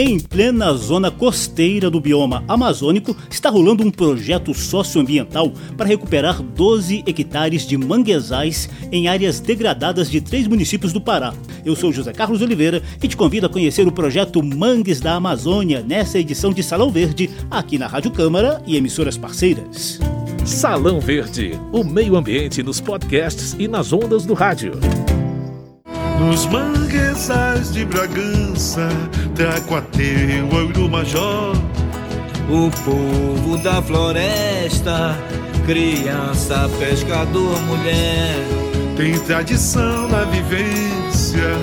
Em plena zona costeira do bioma amazônico, está rolando um projeto socioambiental para recuperar 12 hectares de manguezais em áreas degradadas de três municípios do Pará. Eu sou José Carlos Oliveira e te convido a conhecer o projeto Mangues da Amazônia nessa edição de Salão Verde, aqui na Rádio Câmara e emissoras parceiras. Salão Verde, o meio ambiente nos podcasts e nas ondas do rádio. Nos manguezais de Bragança, Tracuateua e do Major. O povo da floresta, criança, pescador, mulher. Tem tradição na vivência,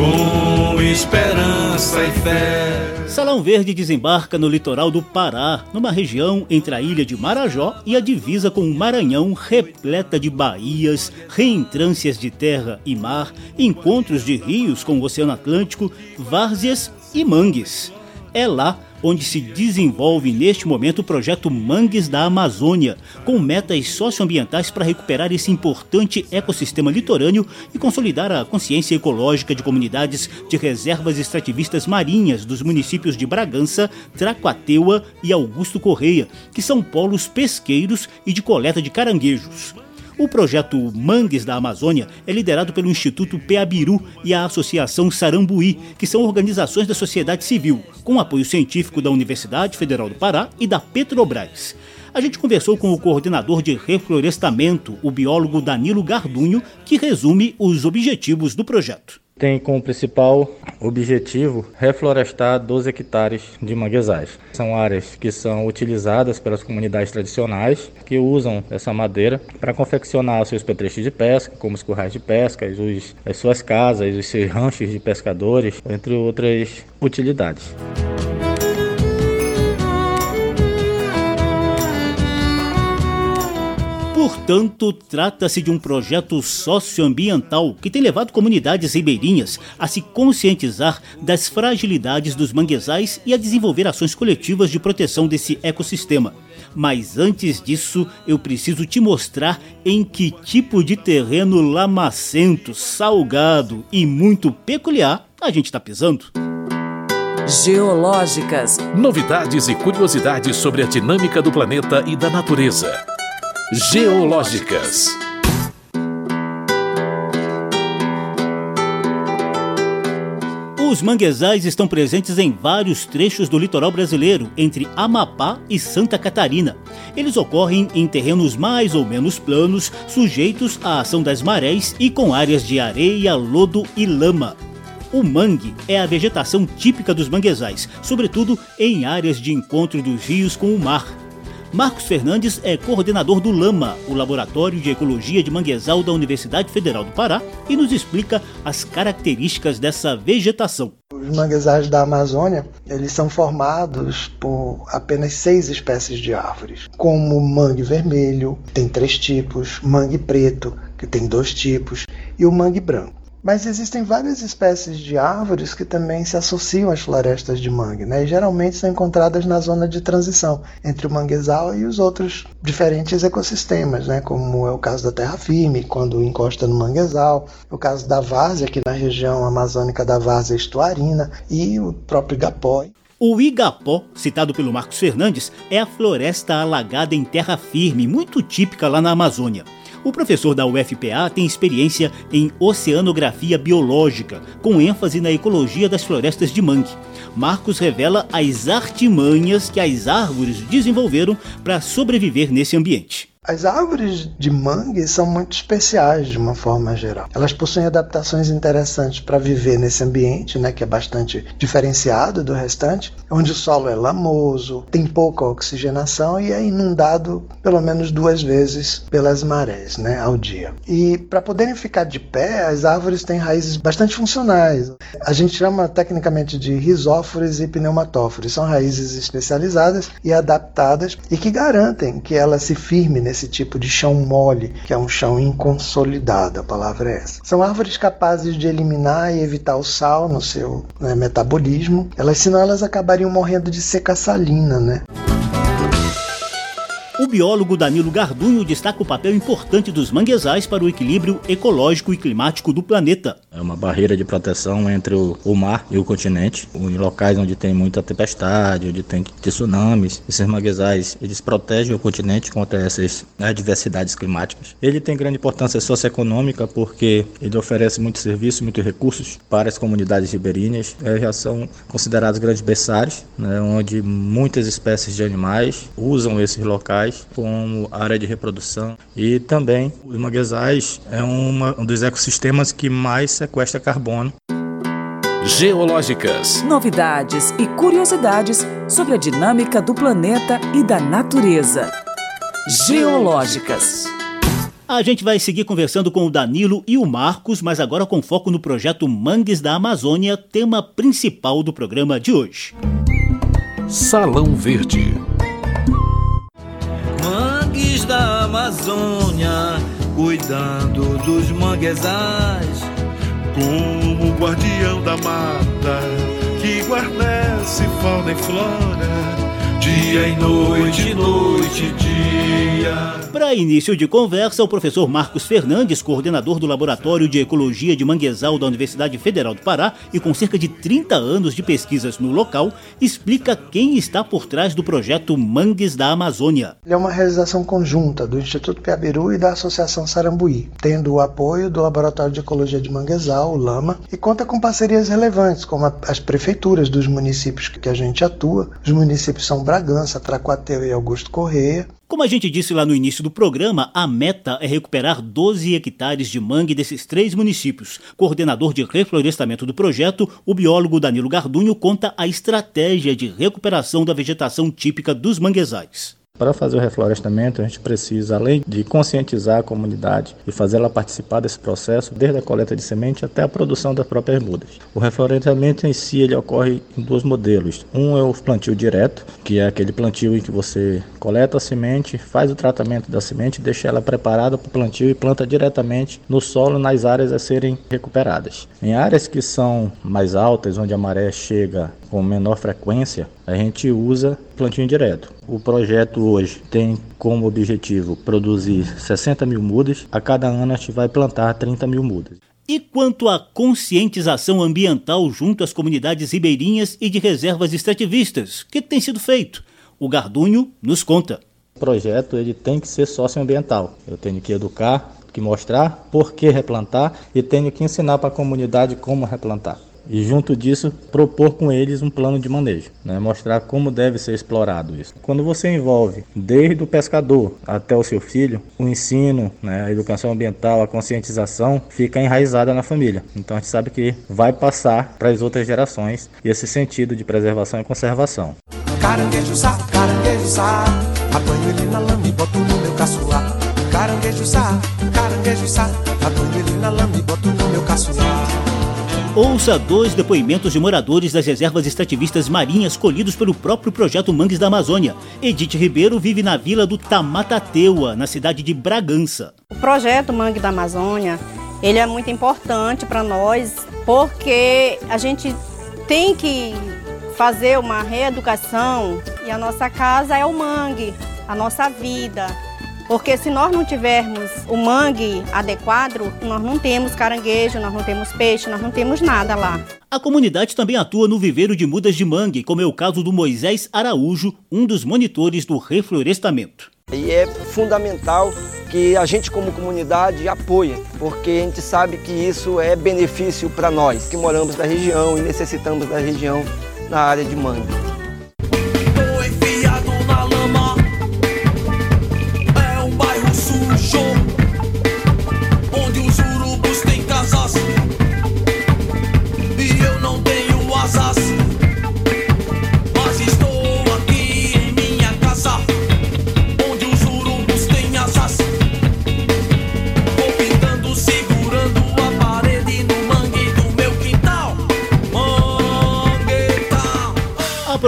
com esperança e fé. Salão Verde desembarca no litoral do Pará, numa região entre a ilha de Marajó e a divisa com o Maranhão, repleta de baías, reentrâncias de terra e mar, encontros de rios com o Oceano Atlântico, várzeas e mangues. É lá onde se desenvolve neste momento o projeto Mangues da Amazônia, com metas socioambientais para recuperar esse importante ecossistema litorâneo e consolidar a consciência ecológica de comunidades de reservas extrativistas marinhas dos municípios de Bragança, Tracuateua e Augusto Correia, que são polos pesqueiros e de coleta de caranguejos. O projeto Mangues da Amazônia é liderado pelo Instituto Peabiru e a Associação Sarambuí, que são organizações da sociedade civil, com apoio científico da Universidade Federal do Pará e da Petrobras. A gente conversou com o coordenador de reflorestamento, o biólogo Danilo Gardunho, que resume os objetivos do projeto tem como principal objetivo reflorestar 12 hectares de manguezais. São áreas que são utilizadas pelas comunidades tradicionais que usam essa madeira para confeccionar seus petrechos de pesca, como os currais de pesca, os, as suas casas, os seus ranchos de pescadores, entre outras utilidades. Portanto, trata-se de um projeto socioambiental que tem levado comunidades ribeirinhas a se conscientizar das fragilidades dos manguezais e a desenvolver ações coletivas de proteção desse ecossistema. Mas antes disso, eu preciso te mostrar em que tipo de terreno lamacento, salgado e muito peculiar a gente está pisando. Geológicas. Novidades e curiosidades sobre a dinâmica do planeta e da natureza. Geológicas. Os manguezais estão presentes em vários trechos do litoral brasileiro, entre Amapá e Santa Catarina. Eles ocorrem em terrenos mais ou menos planos, sujeitos à ação das marés e com áreas de areia, lodo e lama. O mangue é a vegetação típica dos manguezais, sobretudo em áreas de encontro dos rios com o mar. Marcos Fernandes é coordenador do LAMA, o Laboratório de Ecologia de Manguezal da Universidade Federal do Pará, e nos explica as características dessa vegetação. Os manguezais da Amazônia, eles são formados por apenas seis espécies de árvores, como mangue vermelho, tem três tipos, mangue preto, que tem dois tipos, e o mangue branco. Mas existem várias espécies de árvores que também se associam às florestas de mangue, né? e geralmente são encontradas na zona de transição entre o manguezal e os outros diferentes ecossistemas, né? como é o caso da terra firme, quando encosta no manguezal, o caso da várzea, aqui na região amazônica da várzea estuarina, e o próprio igapó. O igapó, citado pelo Marcos Fernandes, é a floresta alagada em terra firme, muito típica lá na Amazônia. O professor da UFPA tem experiência em oceanografia biológica, com ênfase na ecologia das florestas de mangue. Marcos revela as artimanhas que as árvores desenvolveram para sobreviver nesse ambiente. As árvores de mangue são muito especiais de uma forma geral. Elas possuem adaptações interessantes para viver nesse ambiente, né, que é bastante diferenciado do restante, onde o solo é lamoso, tem pouca oxigenação e é inundado pelo menos duas vezes pelas marés, né, ao dia. E para poderem ficar de pé, as árvores têm raízes bastante funcionais. A gente chama tecnicamente de risóforos e pneumatóforos. São raízes especializadas e adaptadas e que garantem que ela se firme nesse tipo de chão mole, que é um chão inconsolidado, a palavra é essa. São árvores capazes de eliminar e evitar o sal no seu né, metabolismo, elas senão elas acabariam morrendo de seca salina, né? Biólogo Danilo Gardunho destaca o papel importante dos manguezais para o equilíbrio ecológico e climático do planeta. É uma barreira de proteção entre o, o mar e o continente. Em locais onde tem muita tempestade, onde tem tsunamis, esses manguezais eles protegem o continente contra essas adversidades climáticas. Ele tem grande importância socioeconômica porque ele oferece muitos serviços, muitos recursos para as comunidades ribeirinhas. É, já são considerados grandes berçários, né, onde muitas espécies de animais usam esses locais como área de reprodução e também os manguezais é uma, um dos ecossistemas que mais sequestra carbono. Geológicas. Novidades e curiosidades sobre a dinâmica do planeta e da natureza. Geológicas. A gente vai seguir conversando com o Danilo e o Marcos, mas agora com foco no projeto Mangues da Amazônia, tema principal do programa de hoje. Salão Verde da Amazônia, cuidando dos manguezais. Como guardião da mata, que guarnece fauna e flora dia e noite, noite e dia. Para início de conversa, o professor Marcos Fernandes, coordenador do Laboratório de Ecologia de Manguezal da Universidade Federal do Pará e com cerca de 30 anos de pesquisas no local, explica quem está por trás do projeto Mangues da Amazônia. Ele é uma realização conjunta do Instituto Piabiru e da Associação Sarambuí, tendo o apoio do Laboratório de Ecologia de Manguezal, o LAMA, e conta com parcerias relevantes, como as prefeituras dos municípios que a gente atua. Os municípios são Bragança, Tracuateu e Augusto Correia. Como a gente disse lá no início do programa, a meta é recuperar 12 hectares de mangue desses três municípios. Coordenador de reflorestamento do projeto, o biólogo Danilo Gardunho conta a estratégia de recuperação da vegetação típica dos manguezais. Para fazer o reflorestamento, a gente precisa, além de conscientizar a comunidade e fazer ela participar desse processo, desde a coleta de semente até a produção das próprias mudas. O reflorestamento em si ele ocorre em dois modelos. Um é o plantio direto, que é aquele plantio em que você coleta a semente, faz o tratamento da semente, deixa ela preparada para o plantio e planta diretamente no solo nas áreas a serem recuperadas. Em áreas que são mais altas, onde a maré chega com menor frequência, a gente usa plantio direto. O projeto hoje tem como objetivo produzir 60 mil mudas. A cada ano a gente vai plantar 30 mil mudas. E quanto à conscientização ambiental junto às comunidades ribeirinhas e de reservas extrativistas, o que tem sido feito? O Gardunho nos conta. O projeto ele tem que ser socioambiental. Eu tenho que educar, que mostrar por que replantar e tenho que ensinar para a comunidade como replantar e junto disso propor com eles um plano de manejo, né? mostrar como deve ser explorado isso. Quando você envolve desde o pescador até o seu filho, o ensino, né? a educação ambiental, a conscientização fica enraizada na família. Então a gente sabe que vai passar para as outras gerações esse sentido de preservação e conservação. Caranguejo sá, caranguejo sá, apanho ele na lama e boto no meu caçoar. Caranguejo sá, caranguejo sá, apanho ele na lama e boto no meu caçoar. Ouça dois depoimentos de moradores das reservas extrativistas marinhas colhidos pelo próprio projeto Mangues da Amazônia. Edith Ribeiro vive na vila do Tamatateua, na cidade de Bragança. O projeto Mangue da Amazônia, ele é muito importante para nós, porque a gente tem que fazer uma reeducação e a nossa casa é o mangue, a nossa vida. Porque se nós não tivermos o mangue adequado, nós não temos caranguejo, nós não temos peixe, nós não temos nada lá. A comunidade também atua no viveiro de mudas de mangue, como é o caso do Moisés Araújo, um dos monitores do reflorestamento. E é fundamental que a gente como comunidade apoie, porque a gente sabe que isso é benefício para nós que moramos na região e necessitamos da região na área de mangue.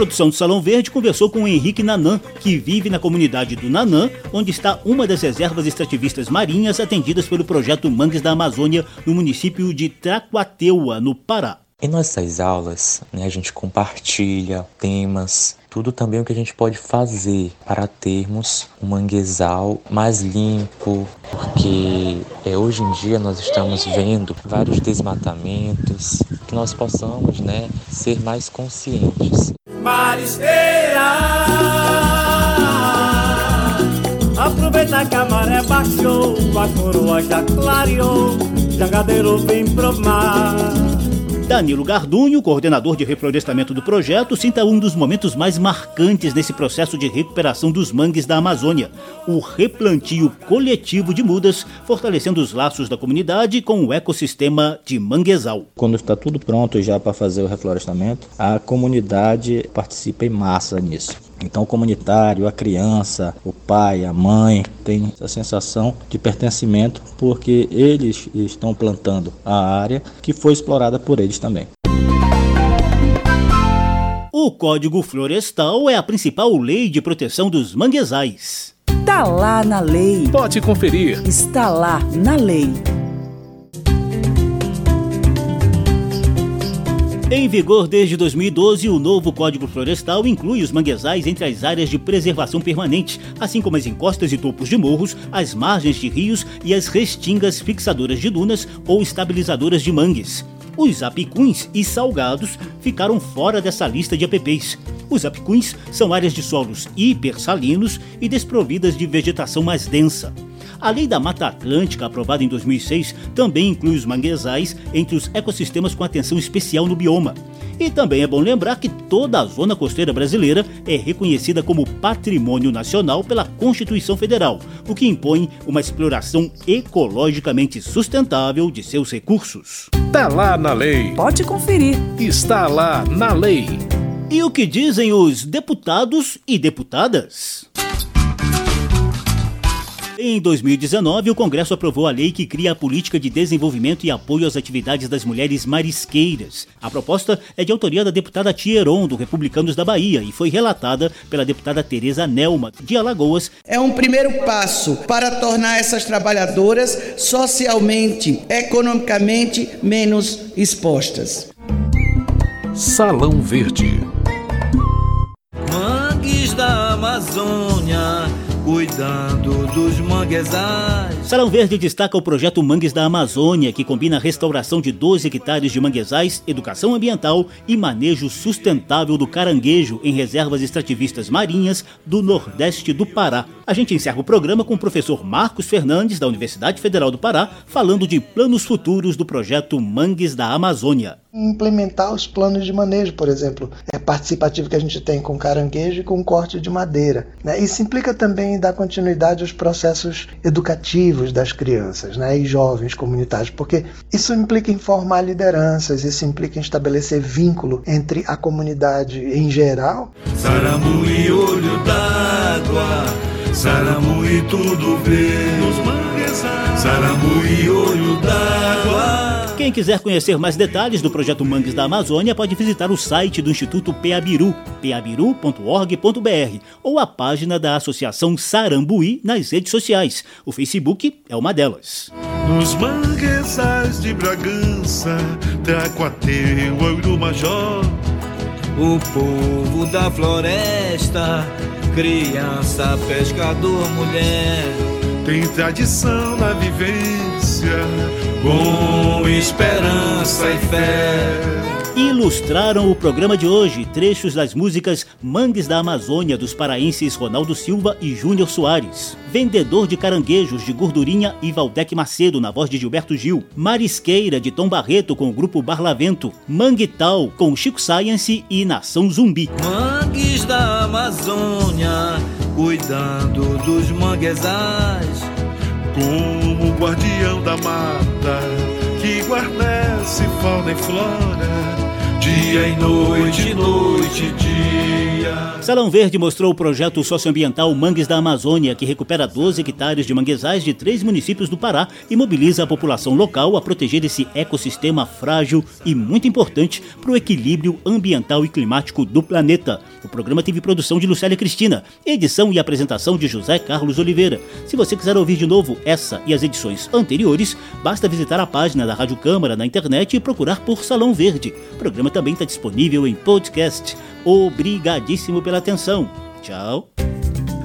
Produção do Salão Verde conversou com o Henrique Nanã, que vive na comunidade do Nanã, onde está uma das reservas extrativistas marinhas atendidas pelo projeto Mangues da Amazônia, no município de Tracuateua, no Pará. Em nossas aulas, né, a gente compartilha temas, tudo também o que a gente pode fazer para termos um manguezal mais limpo, porque é, hoje em dia nós estamos vendo vários desmatamentos, que nós possamos né, ser mais conscientes. Marisqueira, aproveita que a maré baixou, a coroa já clareou, jangadeiro vem pro mar. Danilo Gardunho, coordenador de reflorestamento do projeto, cita um dos momentos mais marcantes nesse processo de recuperação dos mangues da Amazônia, o replantio coletivo de mudas, fortalecendo os laços da comunidade com o ecossistema de manguezal. Quando está tudo pronto já para fazer o reflorestamento, a comunidade participa em massa nisso. Então, o comunitário, a criança, o pai, a mãe tem essa sensação de pertencimento porque eles estão plantando a área que foi explorada por eles também. O Código Florestal é a principal lei de proteção dos manguezais. Está lá na lei. Pode conferir. Está lá na lei. Em vigor desde 2012, o novo Código Florestal inclui os manguezais entre as áreas de preservação permanente, assim como as encostas e topos de morros, as margens de rios e as restingas fixadoras de dunas ou estabilizadoras de mangues. Os apicuns e salgados ficaram fora dessa lista de APPs. Os apicuns são áreas de solos hipersalinos e desprovidas de vegetação mais densa. A Lei da Mata Atlântica, aprovada em 2006, também inclui os manguezais entre os ecossistemas com atenção especial no bioma. E também é bom lembrar que toda a zona costeira brasileira é reconhecida como patrimônio nacional pela Constituição Federal, o que impõe uma exploração ecologicamente sustentável de seus recursos. Tá lá na lei. Pode conferir. Está lá na lei. E o que dizem os deputados e deputadas? Em 2019, o Congresso aprovou a lei que cria a política de desenvolvimento e apoio às atividades das mulheres marisqueiras. A proposta é de autoria da deputada Tieron, do Republicanos da Bahia, e foi relatada pela deputada Tereza Nelma, de Alagoas. É um primeiro passo para tornar essas trabalhadoras socialmente, economicamente menos expostas. Salão Verde. Mangues da Amazônia cuidando dos manguezais. Salão Verde destaca o projeto Mangues da Amazônia, que combina a restauração de 12 hectares de manguezais, educação ambiental e manejo sustentável do caranguejo em reservas extrativistas marinhas do Nordeste do Pará. A gente encerra o programa com o professor Marcos Fernandes, da Universidade Federal do Pará, falando de planos futuros do projeto Mangues da Amazônia implementar os planos de manejo, por exemplo, é participativo que a gente tem com caranguejo e com corte de madeira. Né? Isso implica também dar continuidade aos processos educativos das crianças né? e jovens comunitários, porque isso implica em formar lideranças, isso implica em estabelecer vínculo entre a comunidade em geral. E olho d'água, e tudo vê, e olho d'água. Quem quiser conhecer mais detalhes do projeto Mangues da Amazônia pode visitar o site do Instituto Peabiru, peabiru.org.br, ou a página da Associação Sarambuí nas redes sociais. O Facebook é uma delas. Nos manguezais de Bragança, Tracuateu, do Major. O povo da floresta, criança, pescador, mulher. Tem tradição na vivência com esperança e fé. Ilustraram o programa de hoje trechos das músicas Mangues da Amazônia dos paraenses Ronaldo Silva e Júnior Soares, Vendedor de Caranguejos de Gordurinha e Valdec Macedo na voz de Gilberto Gil, Marisqueira de Tom Barreto com o grupo Barlavento, Manguital com Chico Science e Nação Zumbi. Mangues da Amazônia, cuidando dos manguezais como guardião da mata que guarnece fauna e flora, dia e noite, noite e dia. Salão Verde mostrou o projeto socioambiental Mangues da Amazônia, que recupera 12 hectares de manguezais de três municípios do Pará e mobiliza a população local a proteger esse ecossistema frágil e muito importante para o equilíbrio ambiental e climático do planeta. O programa teve produção de Lucélia Cristina, edição e apresentação de José Carlos Oliveira. Se você quiser ouvir de novo essa e as edições anteriores, basta visitar a página da Rádio Câmara na internet e procurar por Salão Verde. O programa também está disponível em podcast. Obrigadíssimo pela atenção. Tchau.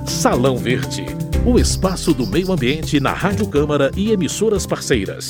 Salão Verde, o espaço do meio ambiente na Rádio Câmara e emissoras parceiras.